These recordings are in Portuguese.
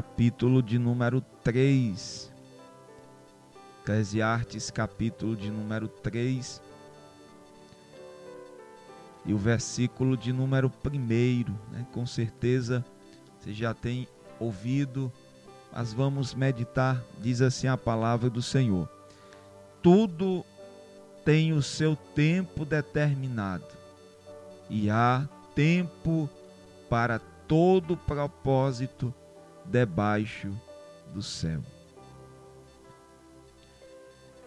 capítulo de número 3. Eclesiastes, capítulo de número 3. E o versículo de número 1, né? com certeza você já tem ouvido, mas vamos meditar. Diz assim a palavra do Senhor: Tudo tem o seu tempo determinado, e há tempo para todo propósito debaixo do céu.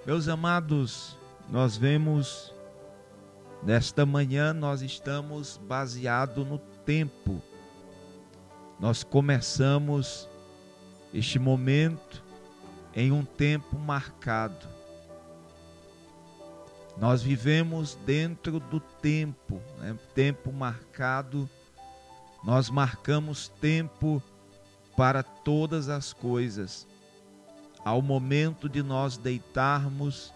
Meus amados, nós vemos nesta manhã nós estamos baseado no tempo. Nós começamos este momento em um tempo marcado. Nós vivemos dentro do tempo, né? tempo marcado. Nós marcamos tempo para todas as coisas ao momento de nós deitarmos,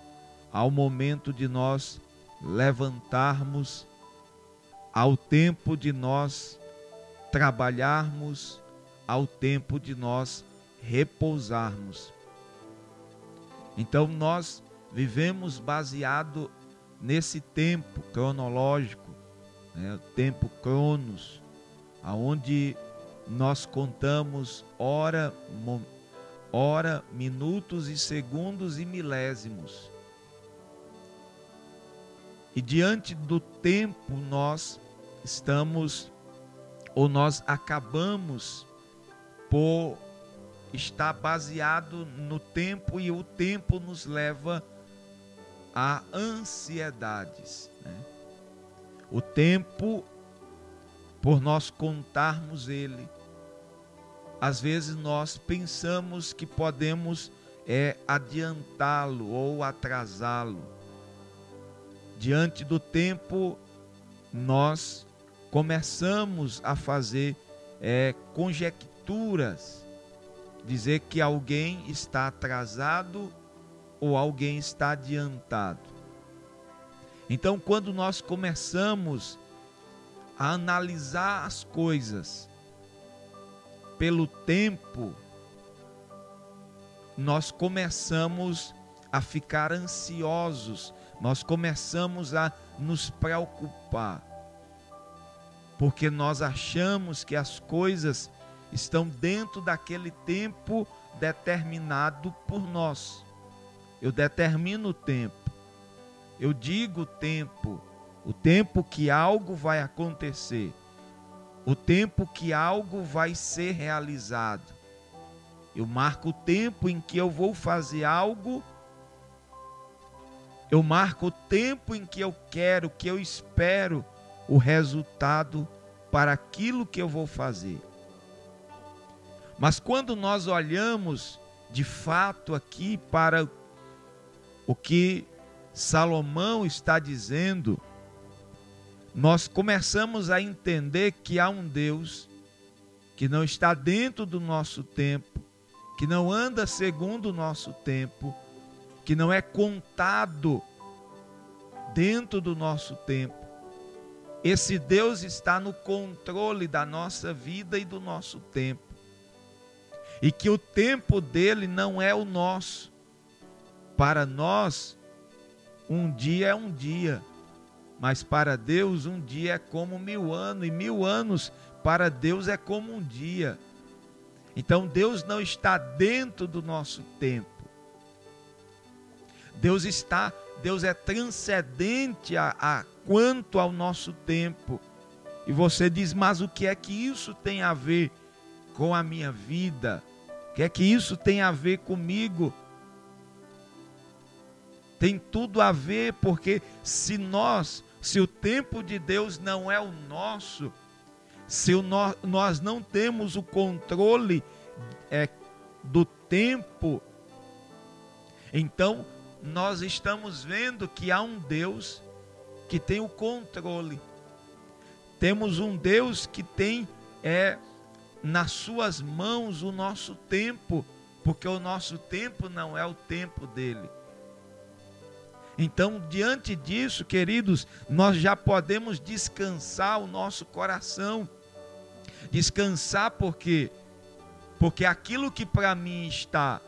ao momento de nós levantarmos, ao tempo de nós trabalharmos, ao tempo de nós repousarmos. Então nós vivemos baseado nesse tempo cronológico, né, o tempo cronos, aonde nós contamos hora, hora, minutos e segundos e milésimos. E diante do tempo nós estamos ou nós acabamos por estar baseado no tempo e o tempo nos leva a ansiedades. Né? O tempo, por nós contarmos ele, às vezes nós pensamos que podemos é, adiantá-lo ou atrasá-lo. Diante do tempo, nós começamos a fazer é, conjecturas, dizer que alguém está atrasado ou alguém está adiantado. Então, quando nós começamos a analisar as coisas, pelo tempo, nós começamos a ficar ansiosos, nós começamos a nos preocupar, porque nós achamos que as coisas estão dentro daquele tempo determinado por nós. Eu determino o tempo, eu digo o tempo, o tempo que algo vai acontecer o tempo que algo vai ser realizado. Eu marco o tempo em que eu vou fazer algo. Eu marco o tempo em que eu quero, que eu espero o resultado para aquilo que eu vou fazer. Mas quando nós olhamos de fato aqui para o que Salomão está dizendo, nós começamos a entender que há um Deus que não está dentro do nosso tempo, que não anda segundo o nosso tempo, que não é contado dentro do nosso tempo. Esse Deus está no controle da nossa vida e do nosso tempo. E que o tempo dele não é o nosso. Para nós, um dia é um dia mas para Deus um dia é como mil anos, e mil anos para Deus é como um dia. Então Deus não está dentro do nosso tempo. Deus está, Deus é transcendente a, a quanto ao nosso tempo. E você diz, mas o que é que isso tem a ver com a minha vida? O que é que isso tem a ver comigo? Tem tudo a ver, porque se nós se o tempo de Deus não é o nosso, se o no, nós não temos o controle é, do tempo, então nós estamos vendo que há um Deus que tem o controle. Temos um Deus que tem é nas suas mãos o nosso tempo, porque o nosso tempo não é o tempo dele. Então, diante disso, queridos, nós já podemos descansar o nosso coração. Descansar porque Porque aquilo que para mim está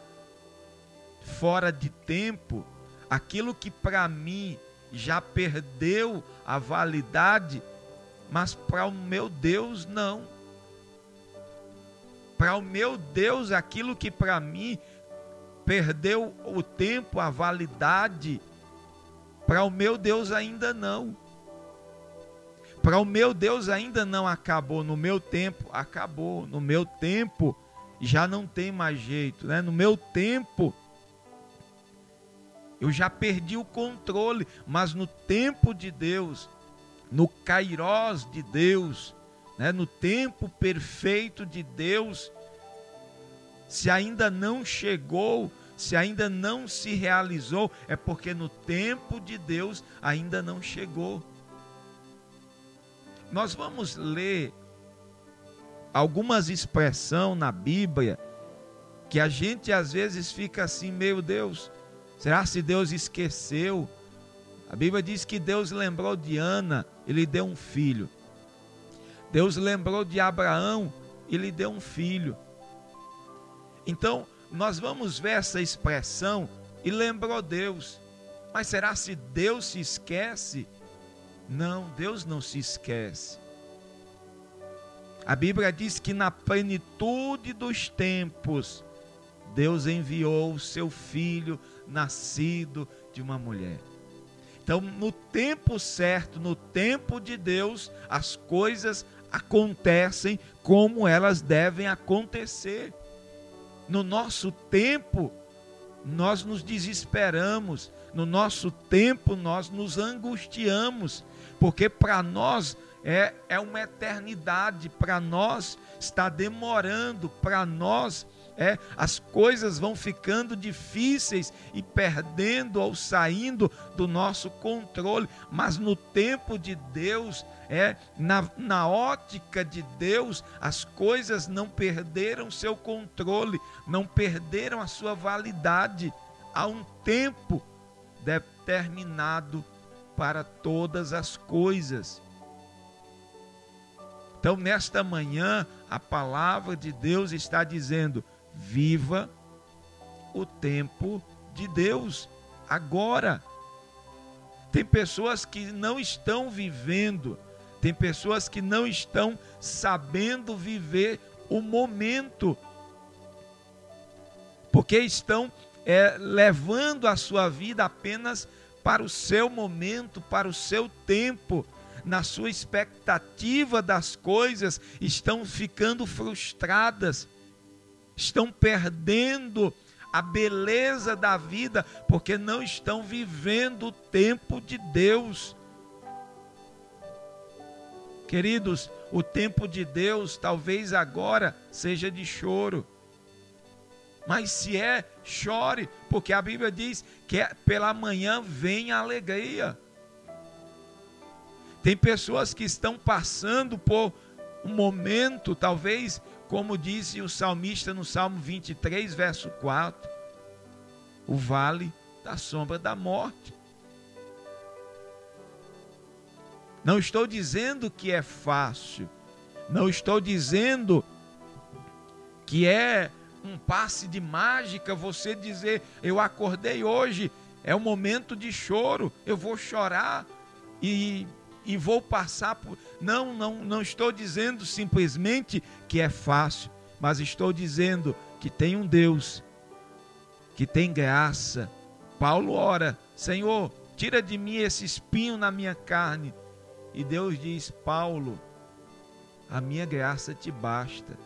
fora de tempo, aquilo que para mim já perdeu a validade, mas para o meu Deus não. Para o meu Deus, aquilo que para mim perdeu o tempo, a validade, para o meu Deus ainda não. Para o meu Deus ainda não acabou. No meu tempo, acabou. No meu tempo, já não tem mais jeito. Né? No meu tempo, eu já perdi o controle. Mas no tempo de Deus, no kairós de Deus, né? no tempo perfeito de Deus, se ainda não chegou, se ainda não se realizou, é porque no tempo de Deus ainda não chegou. Nós vamos ler algumas expressões na Bíblia que a gente às vezes fica assim, meu Deus, será se Deus esqueceu? A Bíblia diz que Deus lembrou de Ana, ele deu um filho. Deus lembrou de Abraão, ele deu um filho. Então, nós vamos ver essa expressão e lembrou Deus. Mas será se Deus se esquece? Não, Deus não se esquece. A Bíblia diz que na plenitude dos tempos, Deus enviou o seu filho nascido de uma mulher. Então, no tempo certo, no tempo de Deus, as coisas acontecem como elas devem acontecer. No nosso tempo, nós nos desesperamos, no nosso tempo, nós nos angustiamos, porque para nós é, é uma eternidade, para nós está demorando, para nós é, as coisas vão ficando difíceis e perdendo ou saindo do nosso controle, mas no tempo de Deus, é na, na ótica de Deus, as coisas não perderam seu controle, não perderam a sua validade. Há um tempo determinado para todas as coisas. Então, nesta manhã, a palavra de Deus está dizendo: viva o tempo de Deus agora. Tem pessoas que não estão vivendo, tem pessoas que não estão sabendo viver o momento, porque estão é, levando a sua vida apenas para o seu momento, para o seu tempo, na sua expectativa das coisas, estão ficando frustradas, estão perdendo a beleza da vida, porque não estão vivendo o tempo de Deus. Queridos, o tempo de Deus talvez agora seja de choro. Mas se é, chore, porque a Bíblia diz que é, pela manhã vem a alegria. Tem pessoas que estão passando por um momento, talvez, como disse o salmista no Salmo 23, verso 4, o vale da sombra da morte. Não estou dizendo que é fácil, não estou dizendo que é um passe de mágica você dizer: Eu acordei hoje, é um momento de choro, eu vou chorar e, e vou passar por. Não, não, não estou dizendo simplesmente que é fácil, mas estou dizendo que tem um Deus que tem graça. Paulo ora: Senhor, tira de mim esse espinho na minha carne. E Deus diz: Paulo, a minha graça te basta.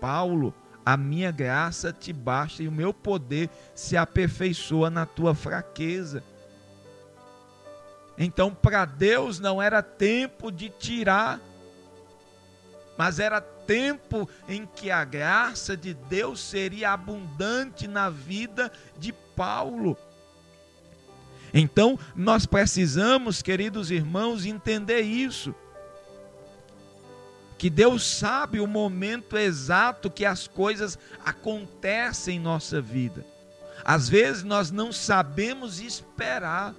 Paulo, a minha graça te basta e o meu poder se aperfeiçoa na tua fraqueza. Então, para Deus não era tempo de tirar, mas era tempo em que a graça de Deus seria abundante na vida de Paulo. Então, nós precisamos, queridos irmãos, entender isso que Deus sabe o momento exato que as coisas acontecem em nossa vida. Às vezes nós não sabemos esperar.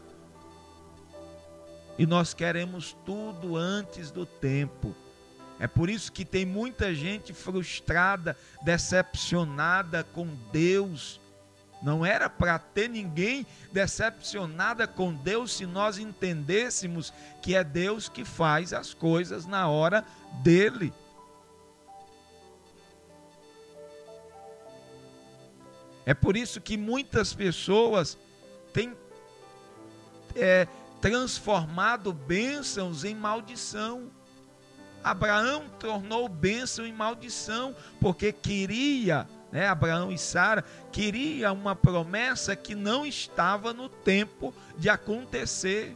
E nós queremos tudo antes do tempo. É por isso que tem muita gente frustrada, decepcionada com Deus. Não era para ter ninguém decepcionada com Deus se nós entendêssemos que é Deus que faz as coisas na hora dele. É por isso que muitas pessoas têm é, transformado bênçãos em maldição. Abraão tornou bênção em maldição, porque queria, né, Abraão e Sara, queria uma promessa que não estava no tempo de acontecer.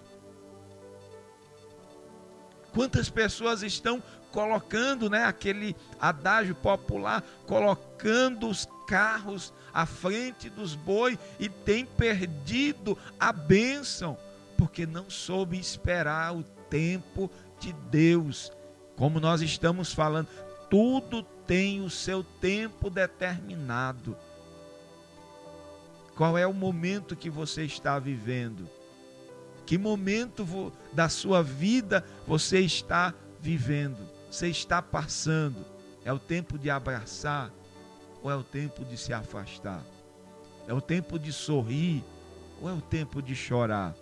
Quantas pessoas estão colocando, né, aquele adágio popular, colocando os carros à frente dos bois e tem perdido a bênção, porque não soube esperar o tempo de Deus. Como nós estamos falando, tudo tem o seu tempo determinado. Qual é o momento que você está vivendo? Que momento da sua vida você está vivendo? Você está passando? É o tempo de abraçar ou é o tempo de se afastar? É o tempo de sorrir ou é o tempo de chorar?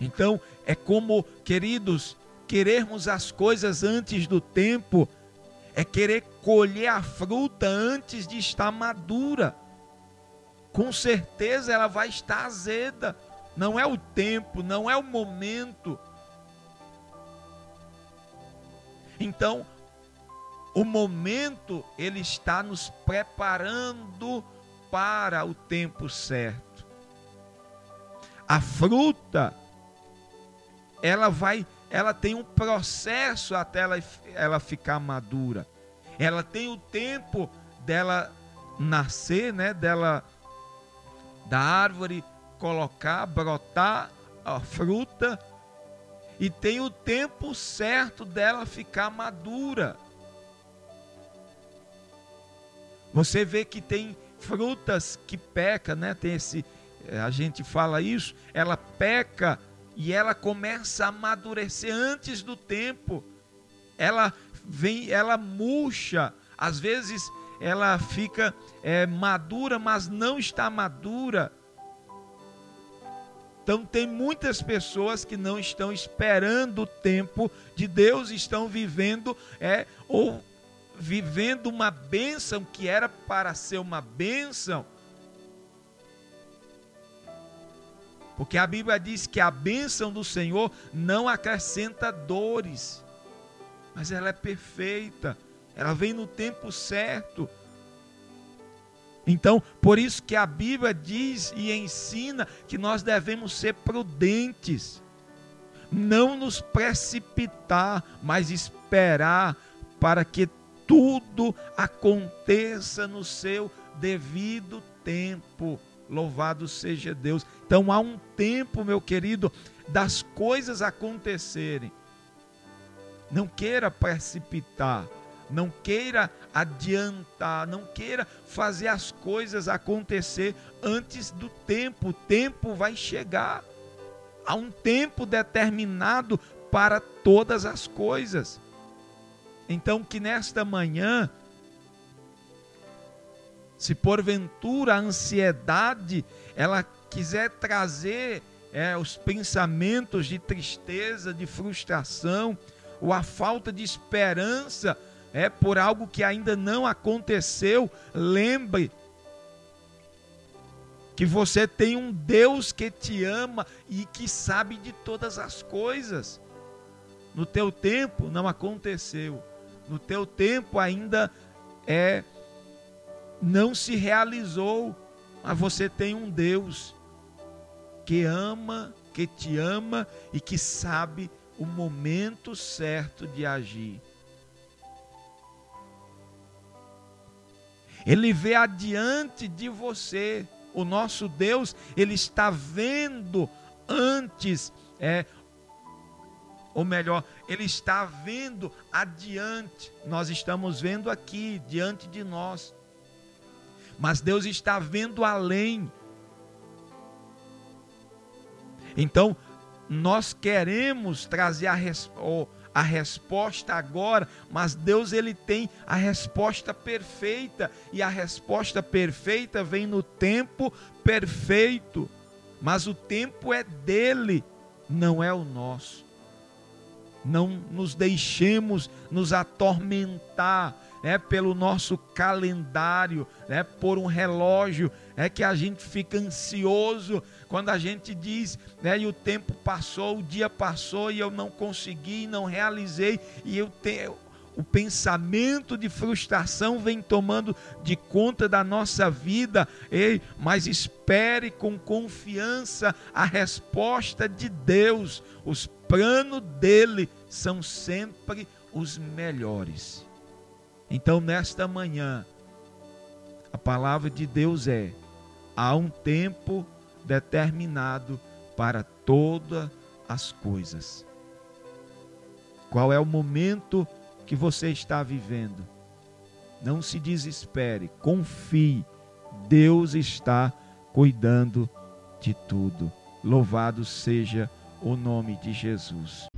Então, é como, queridos, querermos as coisas antes do tempo, é querer colher a fruta antes de estar madura. Com certeza ela vai estar azeda. Não é o tempo, não é o momento. Então, o momento ele está nos preparando para o tempo certo. A fruta ela vai, ela tem um processo até ela, ela ficar madura. Ela tem o tempo dela nascer, né, dela da árvore colocar, brotar a fruta e tem o tempo certo dela ficar madura. Você vê que tem frutas que peca, né? Tem esse a gente fala isso, ela peca e ela começa a amadurecer antes do tempo. Ela vem, ela murcha, às vezes ela fica é, madura, mas não está madura. Então tem muitas pessoas que não estão esperando o tempo de Deus, estão vivendo é ou vivendo uma bênção que era para ser uma bênção Porque a Bíblia diz que a bênção do Senhor não acrescenta dores, mas ela é perfeita, ela vem no tempo certo. Então, por isso que a Bíblia diz e ensina que nós devemos ser prudentes, não nos precipitar, mas esperar para que tudo aconteça no seu devido tempo. Louvado seja Deus. Então há um tempo, meu querido, das coisas acontecerem. Não queira precipitar, não queira adiantar, não queira fazer as coisas acontecer antes do tempo. O tempo vai chegar. Há um tempo determinado para todas as coisas. Então, que nesta manhã se porventura a ansiedade ela quiser trazer é, os pensamentos de tristeza, de frustração, ou a falta de esperança é por algo que ainda não aconteceu, lembre que você tem um Deus que te ama e que sabe de todas as coisas. No teu tempo não aconteceu. No teu tempo ainda é não se realizou, mas você tem um Deus que ama, que te ama e que sabe o momento certo de agir. Ele vê adiante de você. O nosso Deus, ele está vendo antes, é, ou melhor, ele está vendo adiante. Nós estamos vendo aqui, diante de nós mas Deus está vendo além. Então, nós queremos trazer a, res, a resposta agora, mas Deus ele tem a resposta perfeita e a resposta perfeita vem no tempo perfeito. Mas o tempo é dele, não é o nosso. Não nos deixemos nos atormentar é pelo nosso calendário, é por um relógio, é que a gente fica ansioso quando a gente diz, né, e o tempo passou, o dia passou e eu não consegui, não realizei, e eu tenho o pensamento de frustração vem tomando de conta da nossa vida. Ei, mas espere com confiança a resposta de Deus. Os planos dele são sempre os melhores. Então, nesta manhã, a palavra de Deus é: há um tempo determinado para todas as coisas. Qual é o momento que você está vivendo? Não se desespere, confie. Deus está cuidando de tudo. Louvado seja o nome de Jesus.